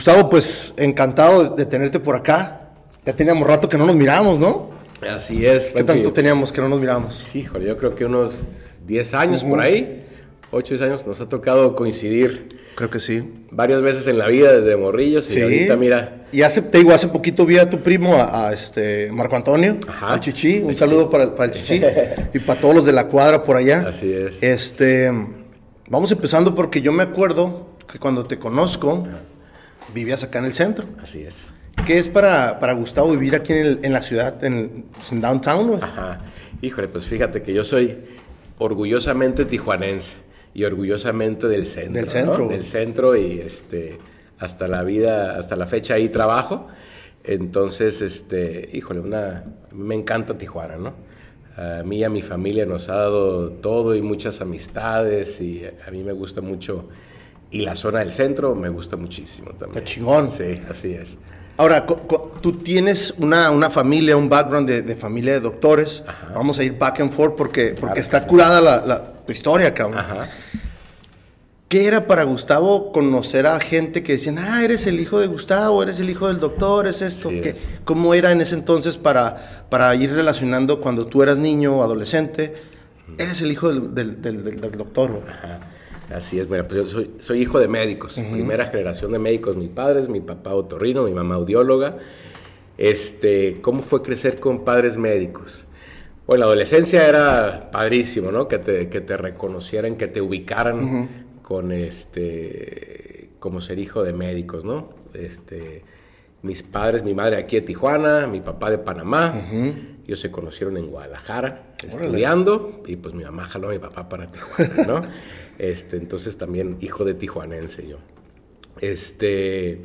Gustavo, pues encantado de tenerte por acá. Ya teníamos rato que no nos miramos, ¿no? Así es. ¿Qué tanto teníamos que no nos miramos? Híjole, yo creo que unos 10 años por ahí, 8 10 años, nos ha tocado coincidir. Creo que sí. Varias veces en la vida, desde morrillos, y ahorita mira. Y hace, te digo, hace poquito vi a tu primo, a, este Marco Antonio, Ajá. al Chichi. Un saludo Para, para, el Chichi y para todos los de la cuadra por allá. Así es. Este, vamos empezando porque yo me acuerdo que cuando te conozco, vivías acá en el centro. Así es. ¿Qué es para, para Gustavo vivir aquí en, la ciudad, en, en downtown? Ajá. Híjole, pues fíjate que yo soy orgullosamente tijuanense y orgullosamente del centro. Del centro. Del centro y este, hasta la vida, hasta la fecha ahí trabajo. Entonces, este, híjole, una, me encanta Tijuana, ¿no? A mí y a mi familia nos ha dado todo y muchas amistades y a mí me gusta mucho y la zona del centro me gusta muchísimo también. ¡Qué chingón! Sí, así es. Ahora, tú tienes una, una, familia, un background de, familia de doctores. Vamos a ir back and forth porque, porque está curada la, la, historia, cabrón. Ajá. ¿Qué era para Gustavo conocer a gente que decían, ah, eres el hijo de Gustavo, eres el hijo del doctor, es esto? ¿Cómo era en ese entonces para, para ir relacionando cuando tú eras niño o adolescente? Eres el hijo del, del, del, del doctor. Ajá. Así es, bueno, pues yo soy, hijo de médicos, primera generación de médicos, mi padre es mi papá otorrino, mi mamá audióloga. Este, ¿Cómo fue crecer con padres médicos? Bueno, la adolescencia era padrísimo, ¿no? Que te, que te reconocieran, que te ubicaran con este, como ser hijo de médicos, ¿no? Este, mis padres, mi madre aquí de Tijuana, mi papá de Panamá, ellos se conocieron en Guadalajara estudiando y pues mi mamá jaló a mi papá para Tijuana, ¿no? Este, entonces también hijo de tijuanense yo. Este,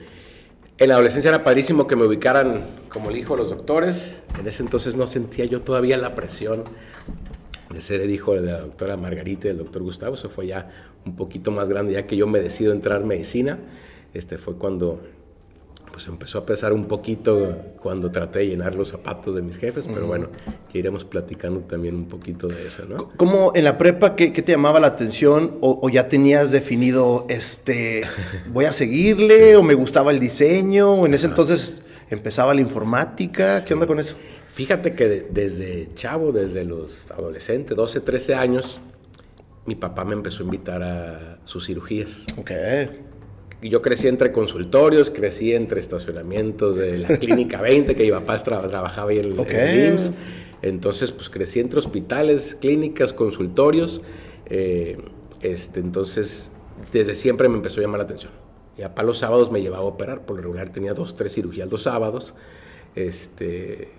en la adolescencia era padrísimo que me ubicaran como el hijo de los doctores. En ese entonces no sentía yo todavía la presión de ser el hijo de la doctora Margarita y del doctor Gustavo. Eso fue ya un poquito más grande, ya que yo me decido entrar en medicina. Este fue cuando pues empezó a pesar un poquito cuando traté de llenar los zapatos de mis jefes, pero bueno, que iremos platicando también un poquito de eso, ¿no? ¿Cómo en la prepa qué, te llamaba la atención o, ya tenías definido, este, voy a seguirle o me gustaba el diseño o en ese entonces empezaba la informática? ¿Qué onda con eso? Fíjate que desde chavo, desde los adolescentes, 12, 13 años, mi papá me empezó a invitar a sus cirugías. Ok yo crecí entre consultorios, crecí entre estacionamientos de la Clínica 20, que mi papá trabajaba ahí en, el IMSS. Entonces, pues crecí entre hospitales, clínicas, consultorios. Eh, este, entonces, desde siempre me empezó a llamar la atención. Y a los sábados me llevaba a operar, por lo regular tenía dos, tres cirugías los sábados. Este,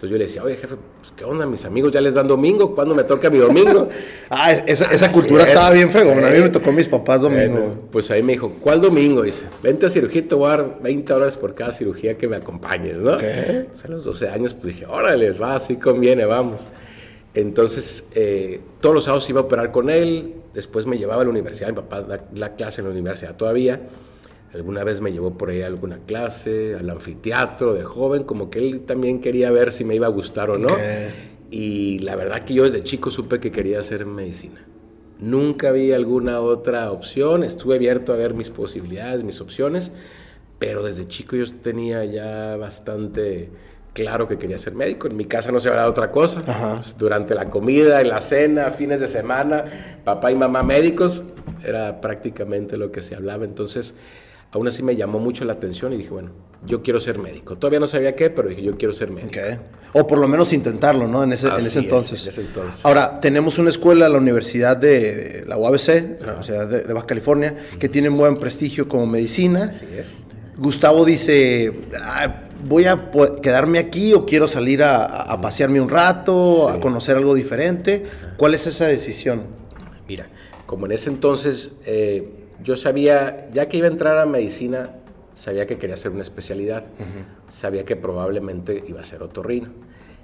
entonces yo le decía, oye jefe, pues, ¿qué onda? Mis amigos ya les dan domingo, ¿cuándo me toca mi domingo? ah, esa, esa cultura estaba bien fregona, a mí me tocó mis papás domingo. pues ahí me dijo, ¿cuál domingo? Dice, vente a cirugía, te voy a dar 20 horas por cada cirugía que me acompañes, ¿no? ¿Qué? a los 12 años pues dije, órale, va, así conviene, vamos. Entonces, eh, todos los sábados iba a operar con él, después me llevaba a la universidad, mi papá da la clase en la universidad todavía, Alguna vez me llevó por ahí a alguna clase, al anfiteatro de joven, como que él también quería ver si me iba a gustar o no. Y la verdad que yo desde chico supe que quería hacer medicina. Nunca vi alguna otra opción, estuve abierto a ver mis posibilidades, mis opciones, pero desde chico yo tenía ya bastante claro que quería ser médico. En mi casa no se hablaba otra cosa. Pues, durante la comida, en la cena, fines de semana, papá y mamá médicos, era prácticamente lo que se hablaba. Entonces, aún así me llamó mucho la atención y dije, bueno, yo quiero ser médico. Todavía no sabía qué, pero dije, yo quiero ser médico. O por lo menos intentarlo, ¿no? En ese, en ese entonces. en ese entonces. Ahora, tenemos una escuela, la Universidad de la UABC, la Universidad de, Baja California, que tiene un buen prestigio como medicina. Así es. Gustavo dice, voy a quedarme aquí o quiero salir a, pasearme un rato, a conocer algo diferente. ¿Cuál es esa decisión? Mira, como en ese entonces... Eh, yo sabía, ya que iba a entrar a medicina, sabía que quería hacer una especialidad. Sabía que probablemente iba a ser otorrino.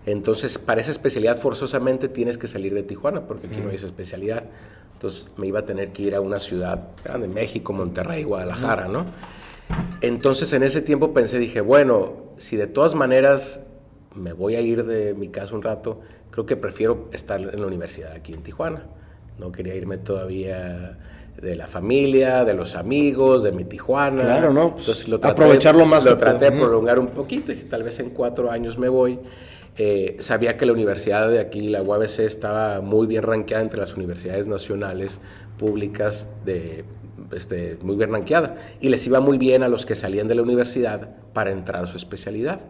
Entonces, para esa especialidad forzosamente tienes que salir de Tijuana, porque aquí no hay esa especialidad. Entonces, me iba a tener que ir a una ciudad grande, México, Monterrey, Guadalajara, ¿no? Entonces, en ese tiempo pensé, dije, bueno, si de todas maneras me voy a ir de mi casa un rato, creo que prefiero estar en la universidad aquí en Tijuana. No quería irme todavía de la familia, de los amigos, de mi Tijuana. Claro, ¿no? Pues, Entonces, lo aprovecharlo más. Lo traté de prolongar un poquito y tal vez en cuatro años me voy. Eh, sabía que la universidad de aquí, la UABC, estaba muy bien ranqueada entre las universidades nacionales públicas de, este, muy bien ranqueada y les iba muy bien a los que salían de la universidad para entrar a su especialidad.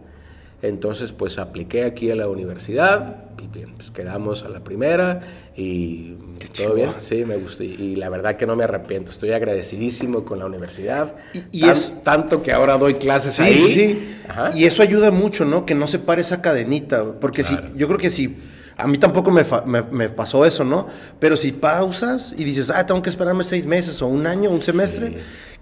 Entonces, pues apliqué aquí a la universidad y bien, pues quedamos a la primera y todo bien. Sí, me gustó. Y, la verdad que no me arrepiento. Estoy agradecidísimo con la universidad. Y, es tanto que ahora doy clases ahí. Sí, sí. Y eso ayuda mucho, ¿no? Que no se pare esa cadenita. Porque si, yo creo que si. A mí tampoco me, me, pasó eso, ¿no? Pero si pausas y dices, ah, tengo que esperarme seis meses o un año, un semestre,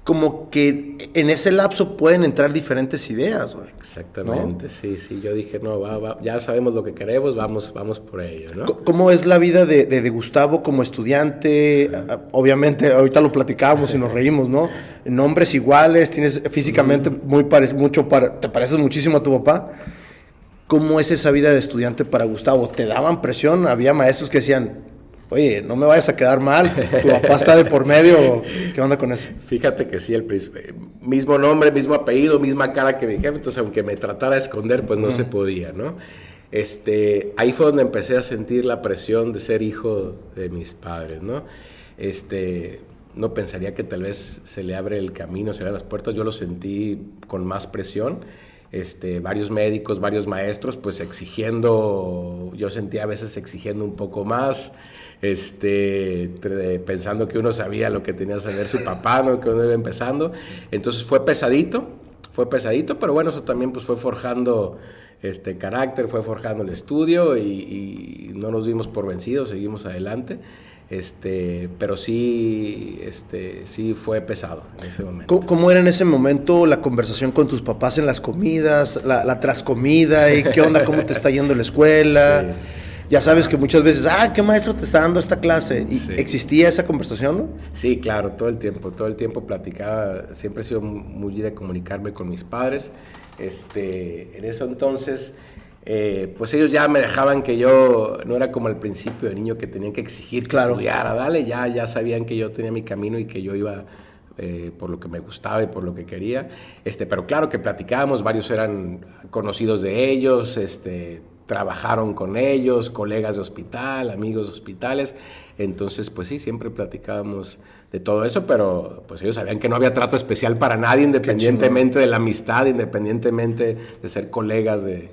como que en ese lapso pueden entrar diferentes ideas, güey. Exactamente, sí, sí. Yo dije, no, va, ya sabemos lo que queremos, vamos, vamos por ello, ¿no? ¿Cómo es la vida de, de, Gustavo como estudiante? Obviamente, ahorita lo platicábamos y nos reímos, ¿no? Nombres iguales, tienes físicamente muy mucho, para, te pareces muchísimo a tu papá. ¿Cómo es esa vida de estudiante para Gustavo? ¿Te daban presión? Había maestros que decían, oye, no me vayas a quedar mal, tu papá está de por medio, ¿qué onda con eso? Fíjate que sí, el mismo nombre, mismo apellido, misma cara que mi jefe, entonces aunque me tratara de esconder, pues no se podía, ¿no? Este, ahí fue donde empecé a sentir la presión de ser hijo de mis padres, ¿no? Este, no pensaría que tal vez se le abre el camino, se le abren las puertas, yo lo sentí con más presión. Este, varios médicos, varios maestros, pues exigiendo, yo sentía a veces exigiendo un poco más, este, pensando que uno sabía lo que tenía que saber su papá, ¿no? que uno iba empezando. Entonces fue pesadito, fue pesadito, pero bueno, eso también pues fue forjando este carácter, fue forjando el estudio y, no nos dimos por vencidos, seguimos adelante. Este, pero sí, este, sí fue pesado en ese momento. ¿Cómo, era en ese momento la conversación con tus papás en las comidas, la, la trascomida y qué onda, cómo te está yendo la escuela? ya sabes que muchas veces, ah, ¿qué maestro te está dando esta clase? ¿Y ¿Existía esa conversación? No? Sí, claro, todo el tiempo, todo el tiempo platicaba, siempre he sido muy de comunicarme con mis padres. Este, en eso entonces, eh, pues ellos ya me dejaban que yo no era como al principio de niño que tenían que exigir que claro. estudiara, dale, ya, ya sabían que yo tenía mi camino y que yo iba eh, por lo que me gustaba y por lo que quería. Este, pero claro que platicábamos, varios eran conocidos de ellos, este, trabajaron con ellos, colegas de hospital, amigos de hospitales. Entonces, pues sí, siempre platicábamos de todo eso, pero pues ellos sabían que no había trato especial para nadie, independientemente de la amistad, independientemente de ser colegas de,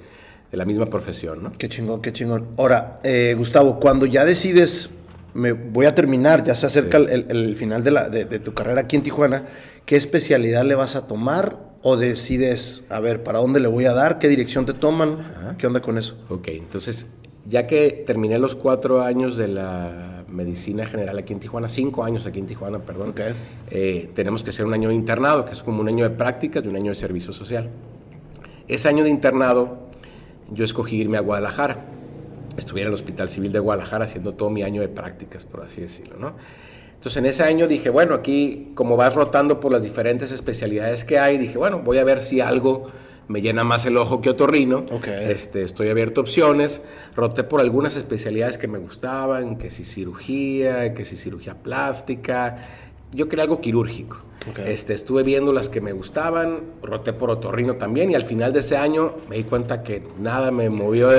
la misma profesión, ¿no? Qué chingón, qué chingón. Ahora, eh, Gustavo, cuando ya decides, me voy a terminar, ya se acerca el, final de, la, de, de tu carrera aquí en Tijuana, ¿qué especialidad le vas a tomar o decides, a ver, ¿para dónde le voy a dar? ¿Qué dirección te toman? ¿Qué onda con eso? Ok, entonces, ya que terminé los cuatro años de la medicina general aquí en Tijuana, cinco años aquí en Tijuana, perdón, eh, tenemos que hacer un año de internado, que es como un año de prácticas y un año de servicio social. Ese año de internado, yo escogí irme a Guadalajara. Estuve en el Hospital Civil de Guadalajara haciendo todo mi año de prácticas, por así decirlo, ¿no? Entonces en ese año dije, bueno, aquí como vas rotando por las diferentes especialidades que hay, dije, bueno, voy a ver si algo me llena más el ojo que otorrino. Okay. Este, estoy abierto a opciones. Roté por algunas especialidades que me gustaban, que si cirugía, que si cirugía plástica. Yo quería algo quirúrgico. Este, estuve viendo las que me gustaban, roté por otorrino también y al final de ese año me di cuenta que nada me movió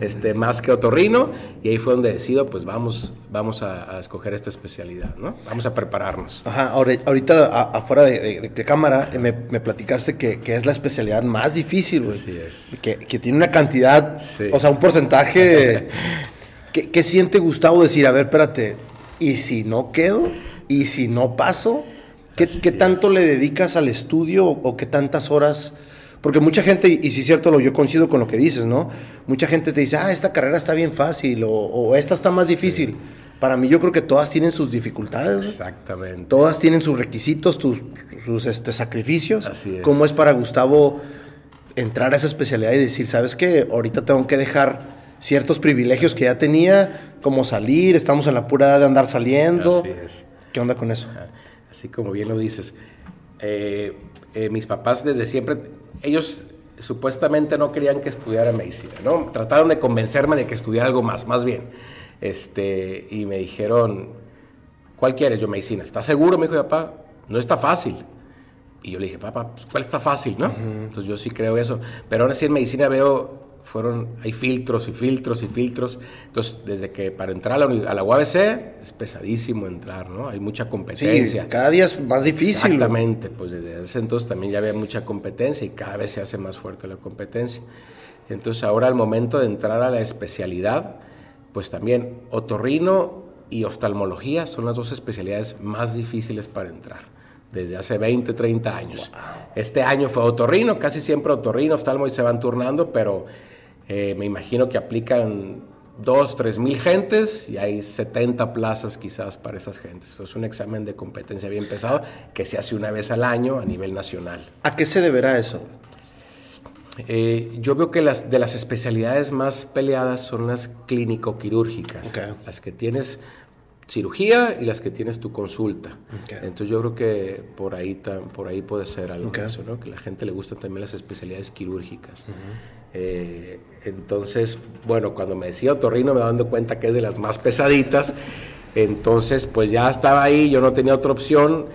este, más que otorrino y ahí fue donde decido, pues vamos, vamos a, escoger esta especialidad, ¿no? Vamos a prepararnos. Ajá, ahorita afuera de, cámara eh, me, me platicaste que, que, es la especialidad más difícil, güey. Así es. Que, que, tiene una cantidad, o sea, un porcentaje... ¿Qué siente Gustavo decir, a ver, espérate, ¿y si no quedo? ¿Y si no paso? ¿Qué, tanto le dedicas al estudio o, qué tantas horas? Porque mucha gente, y si es cierto, lo, yo coincido con lo que dices, ¿no? Mucha gente te dice, ah, esta carrera está bien fácil o, esta está más difícil. Para mí yo creo que todas tienen sus dificultades. Exactamente. Todas tienen sus requisitos, sus este, sacrificios. Así es. ¿Cómo es para Gustavo entrar a esa especialidad y decir, sabes qué, ahorita tengo que dejar ciertos privilegios que ya tenía, como salir, estamos en la pura edad de andar saliendo? Así es. ¿Qué onda con eso? Así como bien lo dices. Eh, eh, mis papás desde siempre, ellos supuestamente no querían que estudiara medicina, ¿no? Trataron de convencerme de que estudiara algo más, más bien. Este, y me dijeron, ¿cuál quieres? Yo, medicina. ¿Estás seguro? Me dijo, papá, no está fácil. Y yo le dije, papá, pues, ¿cuál está fácil, no? Entonces yo sí creo eso. Pero ahora sí en medicina veo, fueron, hay filtros y filtros y filtros. Entonces, desde que para entrar a la, a la UABC es pesadísimo entrar, ¿no? Hay mucha competencia. Sí, cada día es más difícil. Exactamente, pues desde ese entonces también ya había mucha competencia y cada vez se hace más fuerte la competencia. Entonces ahora al momento de entrar a la especialidad, pues también otorrino y oftalmología son las dos especialidades más difíciles para entrar desde hace 20, 30 años. Este año fue otorrino, casi siempre otorrino, oftalmo y se van turnando, pero eh, me imagino que aplican 2, 3 mil gentes y hay 70 plazas quizás para esas gentes. es un examen de competencia bien pesado que se hace una vez al año a nivel nacional. ¿A qué se deberá eso? Eh, yo veo que las de las especialidades más peleadas son las clínico-quirúrgicas, las que tienes cirugía y las que tienes tu consulta. Entonces yo creo que por ahí, por ahí puede ser algo de eso, ¿no? que a la gente le gustan también las especialidades quirúrgicas. Eh, entonces, bueno, cuando me decía otorrino me dando cuenta que es de las más pesaditas, entonces pues ya estaba ahí, yo no tenía otra opción.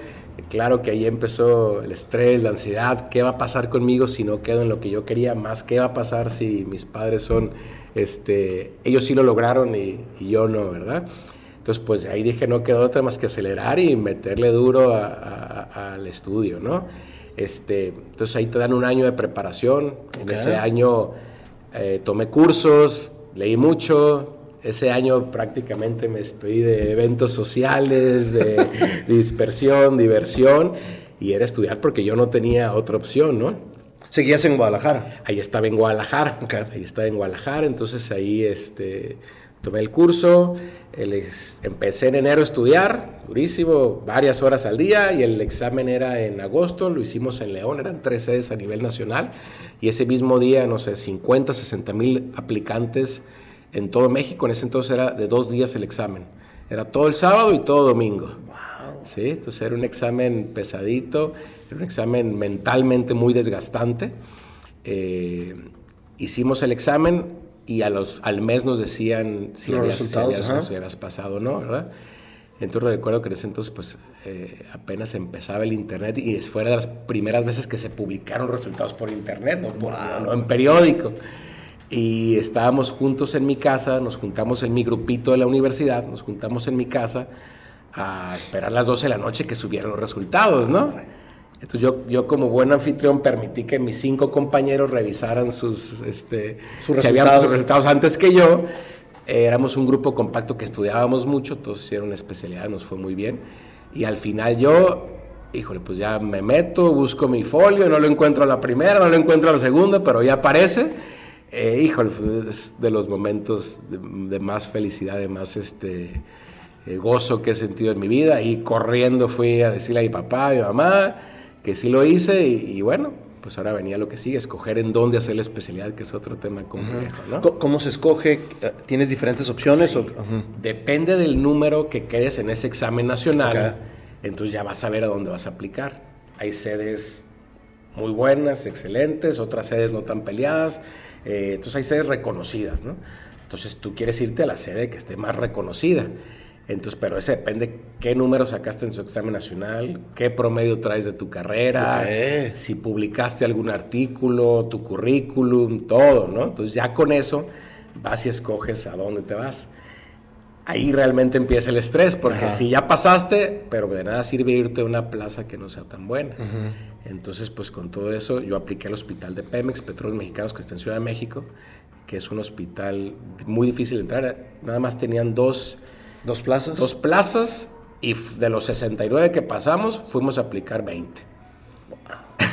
Claro que ahí empezó el estrés, la ansiedad, qué va a pasar conmigo si no quedo en lo que yo quería, más qué va a pasar si mis padres son, este, ellos sí lo lograron y, y yo no, ¿verdad? Entonces, pues ahí dije, no quedó otra más que acelerar y meterle duro al estudio, ¿no? Este, entonces ahí te dan un año de preparación. En ese año eh, tomé cursos, leí mucho. Ese año prácticamente me despedí de eventos sociales, de dispersión, diversión, y era estudiar porque yo no tenía otra opción, ¿no? ¿Seguías en Guadalajara? Ahí estaba en Guadalajara. Ahí estaba en Guadalajara, entonces ahí este, tomé el curso, empecé en enero a estudiar, durísimo, varias horas al día, y el examen era en agosto, lo hicimos en León, eran tres sedes a nivel nacional, y ese mismo día, no sé, 50, 60 mil aplicantes en todo México, en ese entonces era de dos días el examen, era todo el sábado y todo domingo. ¿Sí? Entonces era un examen pesadito, era un examen mentalmente muy desgastante. Eh, hicimos el examen, y a los, al mes nos decían si, habías, habías, pasado o no, ¿verdad? Entonces recuerdo que en ese entonces pues eh, apenas empezaba el internet y fue de las primeras veces que se publicaron resultados por internet, no, en periódico. Y estábamos juntos en mi casa, nos juntamos en mi grupito de la universidad, nos juntamos en mi casa a esperar las 12 de la noche que subieran los resultados, ¿no? Entonces yo, yo como buen anfitrión permití que mis cinco compañeros revisaran sus, este, sus, resultados. antes que yo. Éramos un grupo compacto que estudiábamos mucho, todos hicieron especialidad, nos fue muy bien. Y al final yo, híjole, pues ya me meto, busco mi folio, no lo encuentro a la primera, no lo encuentro a la segunda, pero ya aparece. Eh, híjole, es de los momentos de, más felicidad, de más este, eh, gozo que he sentido en mi vida. Y corriendo fui a decirle a mi papá, a mi mamá, que sí lo hice y, bueno, pues ahora venía lo que sigue, escoger en dónde hacer la especialidad, que es otro tema complejo. ¿no? ¿Cómo se escoge? ¿Tienes diferentes opciones? Depende del número que quedes en ese examen nacional, entonces ya vas a ver a dónde vas a aplicar. Hay sedes muy buenas, excelentes, otras sedes no tan peleadas, eh, entonces hay sedes reconocidas, ¿no? Entonces tú quieres irte a la sede que esté más reconocida. Entonces, pero ese depende qué número sacaste en su examen nacional, qué promedio traes de tu carrera, si publicaste algún artículo, tu currículum, todo, ¿no? Entonces ya con eso vas y escoges a dónde te vas. Ahí realmente empieza el estrés, porque si ya pasaste, pero de nada sirve irte a una plaza que no sea tan buena. Entonces, pues con todo eso, yo apliqué al hospital de Pemex, Petróleos Mexicanos, que está en Ciudad de México, que es un hospital muy difícil de entrar. Nada más tenían dos ¿Dos plazas? Dos plazas y de los 69 que pasamos fuimos a aplicar 20.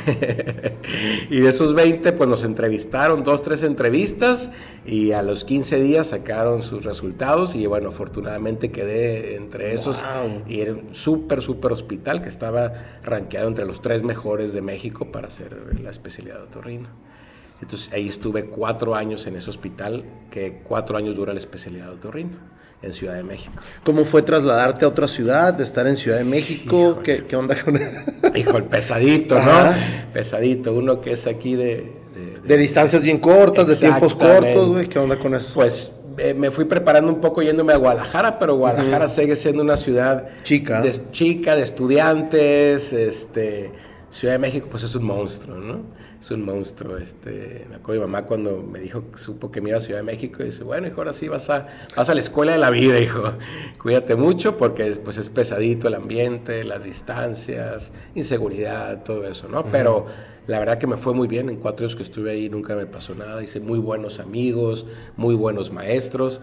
y de esos 20 pues nos entrevistaron, dos, tres entrevistas y a los 15 días sacaron sus resultados y bueno, afortunadamente quedé entre esos y era un súper, súper hospital que estaba rankeado entre los tres mejores de México para hacer la especialidad de otorrino. Entonces ahí estuve cuatro años en ese hospital, que cuatro años dura la especialidad de otorrino en Ciudad de México. ¿Cómo fue trasladarte a otra ciudad, de estar en Ciudad de México? ¿Qué, ¿Qué, onda con eso? Hijo, el pesadito, ¿no? Pesadito, uno que es aquí de... De, distancias bien cortas, de tiempos cortos, güey, ¿qué onda con eso? Pues eh, me fui preparando un poco yéndome a Guadalajara, pero Guadalajara sigue siendo una ciudad chica, de, chica, de estudiantes, este, Ciudad de México pues es un monstruo, ¿no? Es un monstruo, este, me acuerdo mi mamá cuando me dijo, supo que me iba a Ciudad de México, y dice, bueno, hijo, ahora sí vas a, vas a la escuela de la vida, hijo, cuídate mucho porque pues es pesadito el ambiente, las distancias, inseguridad, todo eso, ¿no? Pero la verdad que me fue muy bien, en cuatro años que estuve ahí nunca me pasó nada, hice muy buenos amigos, muy buenos maestros,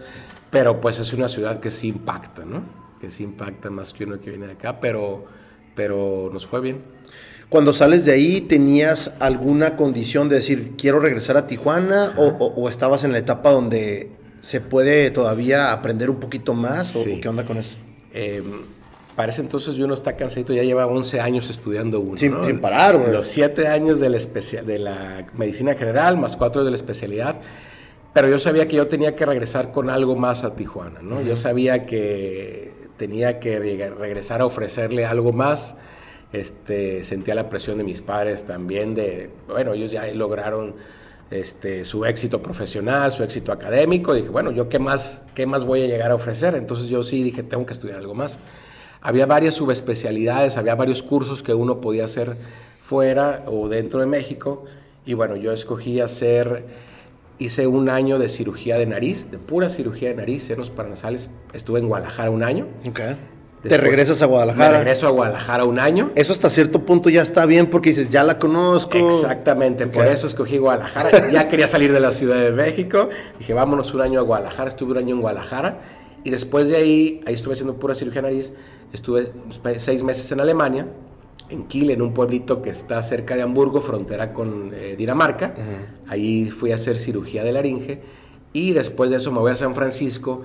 pero pues es una ciudad que sí impacta, ¿no? Que sí impacta más que uno que viene de acá, pero, pero nos fue bien. Cuando sales de ahí, ¿tenías alguna condición de decir, quiero regresar a Tijuana? O, estabas en la etapa donde se puede todavía aprender un poquito más? ¿O qué onda con eso? Eh, para ese entonces yo no está cansadito, ya lleva 11 años estudiando uno. Sin, parar, güey. Los 7 años de la, de la medicina general, más 4 de la especialidad. Pero yo sabía que yo tenía que regresar con algo más a Tijuana, ¿no? Yo sabía que tenía que regresar a ofrecerle algo más. Este, sentía la presión de mis padres también de, bueno, ellos ya lograron este, su éxito profesional, su éxito académico. Dije, bueno, ¿yo qué más, qué más voy a llegar a ofrecer? Entonces yo sí dije, tengo que estudiar algo más. Había varias subespecialidades, había varios cursos que uno podía hacer fuera o dentro de México. Y bueno, yo escogí hacer, hice un año de cirugía de nariz, de pura cirugía de nariz, senos paranasales. Estuve en Guadalajara un año. Okay. ¿Te regresas a Guadalajara? Me regreso a Guadalajara un año. Eso hasta cierto punto ya está bien porque dices, ya la conozco. Exactamente, por eso escogí Guadalajara. ya quería salir de la Ciudad de México. Dije, vámonos un año a Guadalajara. Estuve un año en Guadalajara. Y después de ahí, ahí estuve haciendo pura cirugía nariz. Estuve seis meses en Alemania, en Kiel, en un pueblito que está cerca de Hamburgo, frontera con eh, Dinamarca. Ahí fui a hacer cirugía de laringe y después de eso me voy a San Francisco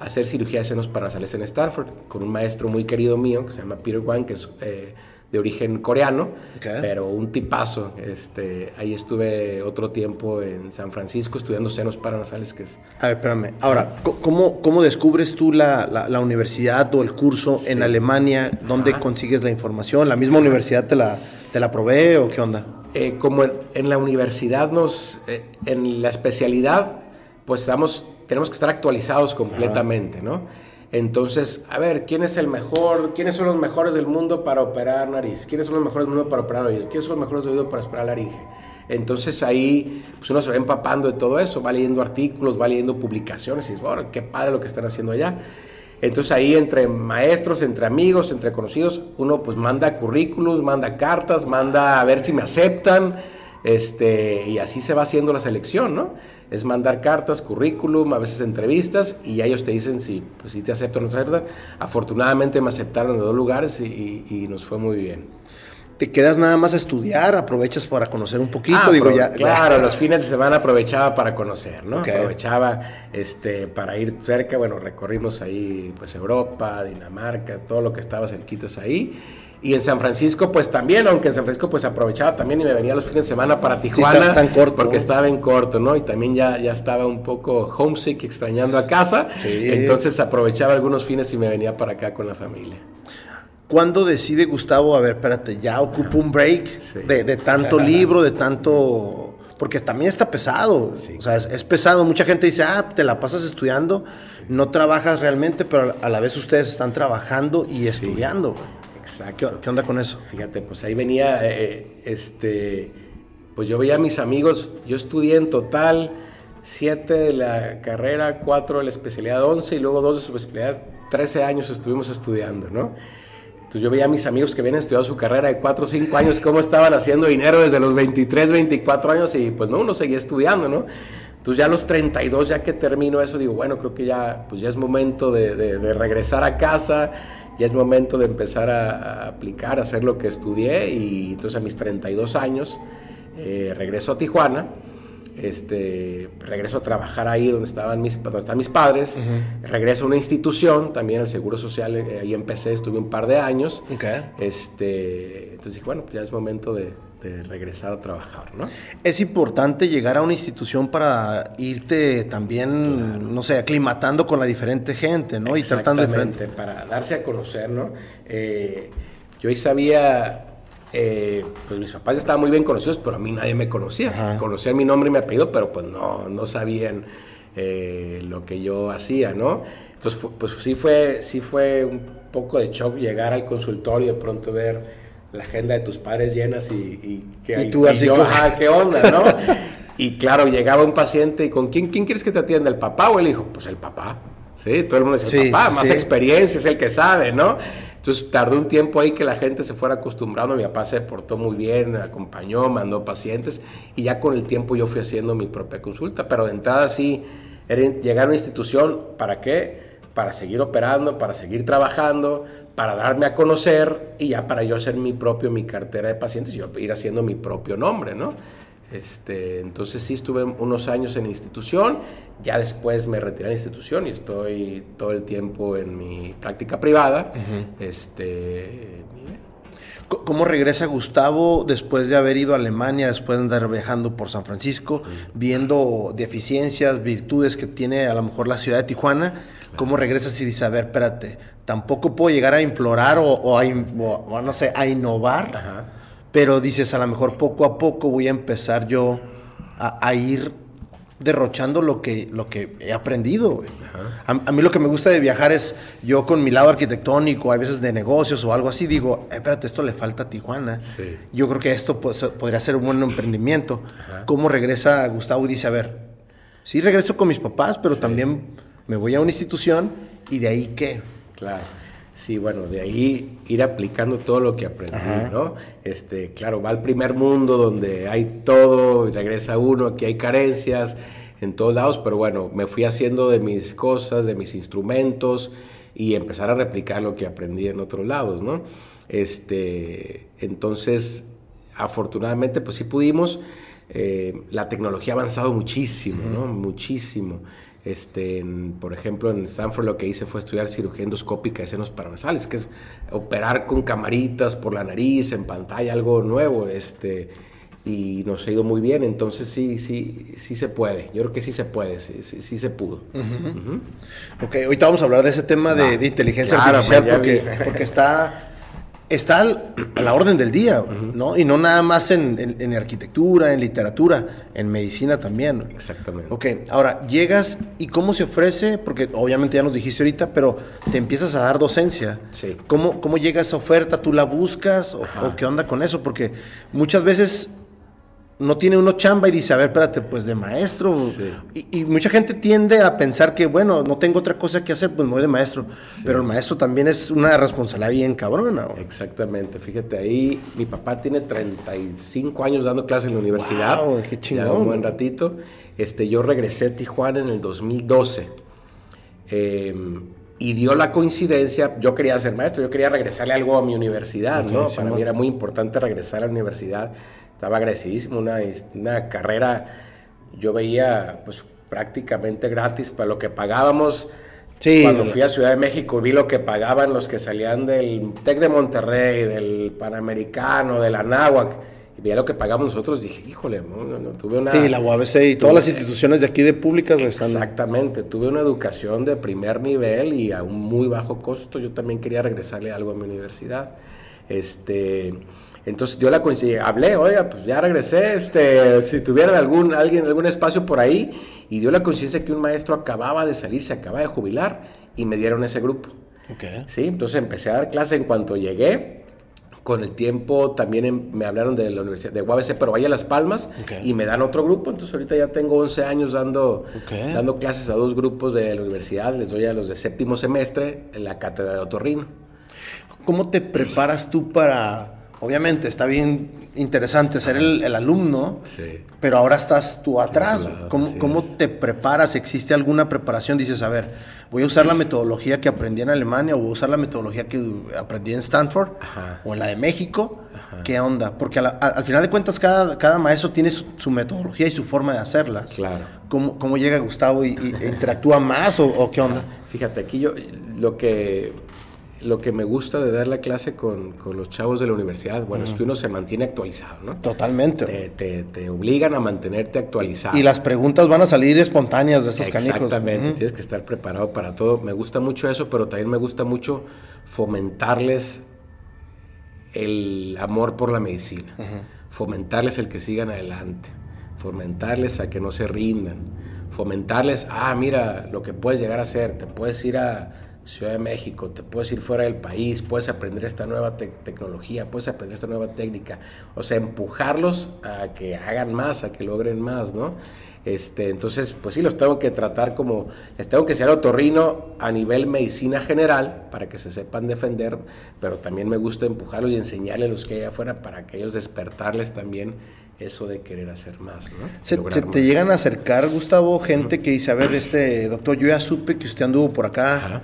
hacer cirugía de senos paranasales en Stanford con un maestro muy querido mío que se llama Peter Wang, que es eh, de origen coreano, pero un tipazo. Este, ahí estuve otro tiempo en San Francisco estudiando senos paranasales, que es... A ver, espérame. Ahora, ¿cómo, cómo descubres tú la, la, universidad o el curso en Alemania? ¿Dónde consigues la información? ¿La misma universidad te la, te la provee o qué onda? Eh, como en, la universidad nos... Eh, en la especialidad, pues estamos, tenemos que estar actualizados completamente, ¿no? Entonces, a ver, ¿quién es el mejor? ¿Quiénes son los mejores del mundo para operar nariz? ¿Quiénes son los mejores del mundo para operar oído? ¿Quiénes son los mejores del oído para operar laringe? Entonces ahí pues uno se va empapando de todo eso, va leyendo artículos, va leyendo publicaciones y dice, bueno, qué padre lo que están haciendo allá. Entonces ahí entre maestros, entre amigos, entre conocidos, uno pues manda currículums, manda cartas, manda a ver si me aceptan, este, y así se va haciendo la selección, ¿no? Es mandar cartas, currículum, a veces entrevistas, y ya ellos te dicen si, pues, si te aceptan o no te aceptan. Afortunadamente me aceptaron en dos lugares y, nos fue muy bien te quedas nada más a estudiar, aprovechas para conocer un poquito, ah, digo ya. Claro, los fines de semana aprovechaba para conocer, ¿no? Aprovechaba este para ir cerca, bueno, recorrimos ahí pues Europa, Dinamarca, todo lo que estaba cerquitas ahí y en San Francisco, pues también, aunque en San Francisco, pues aprovechaba también y me venía los fines de semana para Tijuana. Sí, corto. Porque estaba en corto, ¿no? Y también ya, ya estaba un poco homesick, extrañando a casa. Entonces aprovechaba algunos fines y me venía para acá con la familia. ¿Cuándo decide Gustavo, a ver, espérate, ya ocupo un break de, tanto libro, de tanto... Porque también está pesado, o sea, es, pesado. Mucha gente dice, ah, te la pasas estudiando, no trabajas realmente, pero a la vez ustedes están trabajando y estudiando. Exacto. ¿Qué, onda con eso? Fíjate, pues ahí venía, eh, este, pues yo veía a mis amigos, yo estudié en total siete de la carrera, cuatro de la especialidad, once y luego dos de su especialidad, trece años estuvimos estudiando, ¿no? Entonces yo veía a mis amigos que habían estudiado su carrera de cuatro o cinco años, cómo estaban haciendo dinero desde los 23, 24 años y pues no, uno seguía estudiando, ¿no? Entonces ya a los 32, ya que termino eso, digo, bueno, creo que ya, pues ya es momento de regresar a casa, ya es momento de empezar a, aplicar, a hacer lo que estudié y entonces a mis 32 años eh, regreso a Tijuana. Este, regreso a trabajar ahí donde estaban mis, donde están mis padres, regreso a una institución, también el Seguro Social, eh, ahí empecé, estuve un par de años. Este, entonces dije, bueno, pues ya es momento de, de regresar a trabajar, ¿no? Es importante llegar a una institución para irte también, no sé, aclimatando con la diferente gente, ¿no? Y tratando diferente. para darse a conocer, ¿no? Eh, yo ahí sabía, eh, pues mis papás estaban muy bien conocidos, pero a mí nadie me conocía. Conocían mi nombre y mi apellido, pero pues no, no sabían eh, lo que yo hacía, ¿no? Entonces, pues sí fue, sí fue un poco de shock llegar al consultorio y de pronto ver la agenda de tus padres llenas y, y, que, tú así yo, ah, ¿qué onda, no? y claro, llegaba un paciente y con quién, quién quieres que te atienda, el papá o el hijo, pues el papá, sí, todo el mundo dice el papá, más experiencia es el que sabe, ¿no? Entonces tardó un tiempo ahí que la gente se fuera acostumbrando, mi papá se portó muy bien, acompañó, mandó pacientes y ya con el tiempo yo fui haciendo mi propia consulta, pero de entrada sí, era llegar a una institución, ¿para qué? Para seguir operando, para seguir trabajando, para darme a conocer y ya para yo hacer mi propio, mi cartera de pacientes y yo ir haciendo mi propio nombre, ¿no? Este, entonces sí estuve unos años en institución, ya después me retiré de la institución y estoy todo el tiempo en mi práctica privada. este, ¿Cómo regresa Gustavo después de haber ido a Alemania, después de andar viajando por San Francisco, viendo deficiencias, virtudes que tiene a lo mejor la ciudad de Tijuana? ¿Cómo regresas y dices, a ver, espérate, tampoco puedo llegar a implorar o, a, no sé, a innovar? pero dices, a lo mejor poco a poco voy a empezar yo a, ir derrochando lo que, lo que he aprendido. A, mí lo que me gusta de viajar es, yo con mi lado arquitectónico, a veces de negocios o algo así, digo, eh, espérate, esto le falta a Tijuana. Yo creo que esto pues, podría ser un buen emprendimiento. ¿Cómo regresa Gustavo y dice, a ver, sí regreso con mis papás, pero también me voy a una institución y de ahí qué? Claro. Sí, bueno, de ahí ir aplicando todo lo que aprendí, ¿no? Este, claro, va al primer mundo donde hay todo, y regresa uno, aquí hay carencias en todos lados, pero bueno, me fui haciendo de mis cosas, de mis instrumentos y empezar a replicar lo que aprendí en otros lados, ¿no? Este, entonces, afortunadamente, pues sí pudimos. Eh, la tecnología ha avanzado muchísimo, ¿no? Muchísimo. Este, por ejemplo, en Stanford lo que hice fue estudiar cirugía endoscópica de senos paranasales, que es operar con camaritas por la nariz, en pantalla, algo nuevo. Este, y nos ha ido muy bien, entonces sí, sí, sí se puede. Yo creo que sí se puede, sí, sí, se pudo. Ok, ahorita vamos a hablar de ese tema de, inteligencia artificial porque, porque está está a la orden del día, ¿no? Y no nada más en, arquitectura, en literatura, en medicina también. Exactamente. Ok, ahora, llegas y cómo se ofrece, porque obviamente ya nos dijiste ahorita, pero te empiezas a dar docencia. Sí. ¿Cómo, cómo llega esa oferta? ¿Tú la buscas o, o qué onda con eso? Porque muchas veces no tiene uno chamba y dice, a ver, espérate, pues de maestro. Y, mucha gente tiende a pensar que, bueno, no tengo otra cosa que hacer, pues me voy de maestro. Pero el maestro también es una responsabilidad bien cabrona. Exactamente. Fíjate, ahí mi papá tiene 35 años dando clases en la universidad. Wow, qué chingón. Ya un buen ratito. Este, yo regresé a Tijuana en el 2012. Em, y dio la coincidencia, yo quería ser maestro, yo quería regresarle algo a mi universidad, ¿no? Para mí era muy importante regresar a la universidad estaba agradecidísimo, una, una carrera, yo veía pues prácticamente gratis para lo que pagábamos. Sí, Cuando fui a Ciudad de México vi lo que pagaban los que salían del TEC de Monterrey, del Panamericano, del Anáhuac, y veía lo que pagamos nosotros, dije, híjole, no, tuve una... Sí, la UABC y todas las instituciones de aquí de públicas están... Exactamente, tuve una educación de primer nivel y a un muy bajo costo, yo también quería regresarle algo a mi universidad. Este... Entonces dio la hablé, oiga, pues ya regresé, este, si tuviera algún, alguien, algún espacio por ahí, y dio la coincidencia que un maestro acababa de salir, se acaba de jubilar, y me dieron ese grupo. Okay. Sí, entonces empecé a dar clase en cuanto llegué. Con el tiempo también em, me hablaron de la Universidad de UABC, pero vaya Las Palmas, y me dan otro grupo. Entonces ahorita ya tengo 11 años dando, dando clases a dos grupos de la universidad. Les doy a los de séptimo semestre en la cátedra de otorrino. ¿Cómo te preparas tú para obviamente está bien interesante ser el, alumno, pero ahora estás tú atrás. ¿Cómo, te preparas? ¿Existe alguna preparación? Dices, a ver, voy a usar la metodología que aprendí en Alemania o voy a usar la metodología que aprendí en Stanford o en la de México. ¿Qué onda? Porque al final de cuentas cada, cada maestro tiene su, metodología y su forma de hacerlas. Claro. ¿Cómo, cómo llega Gustavo y, interactúa más o, o, qué onda? Fíjate, aquí yo lo que lo que me gusta de dar la clase con, los chavos de la universidad, bueno, es que uno se mantiene actualizado, ¿no? Totalmente. Te, obligan a mantenerte actualizado. Y las preguntas van a salir espontáneas de estos canijos. Exactamente, tienes que estar preparado para todo. Me gusta mucho eso, pero también me gusta mucho fomentarles el amor por la medicina, fomentarles el que sigan adelante, fomentarles a que no se rindan fomentarles, ah, mira lo que puedes llegar a hacer, te puedes ir a Ciudad de México, te puedes ir fuera del país, puedes aprender esta nueva tecnología, puedes aprender esta nueva técnica, o sea, empujarlos a que hagan más, a que logren más, ¿no? Este, entonces, pues sí, los tengo que tratar como, les tengo que ser otorrino a nivel medicina general para que se sepan defender, pero también me gusta empujarlos y enseñarles a los que hay afuera para que ellos despertarles también eso de querer hacer más, ¿no? Se, te llegan a acercar, Gustavo, gente que dice, a ver, este doctor, yo ya supe que usted anduvo por acá.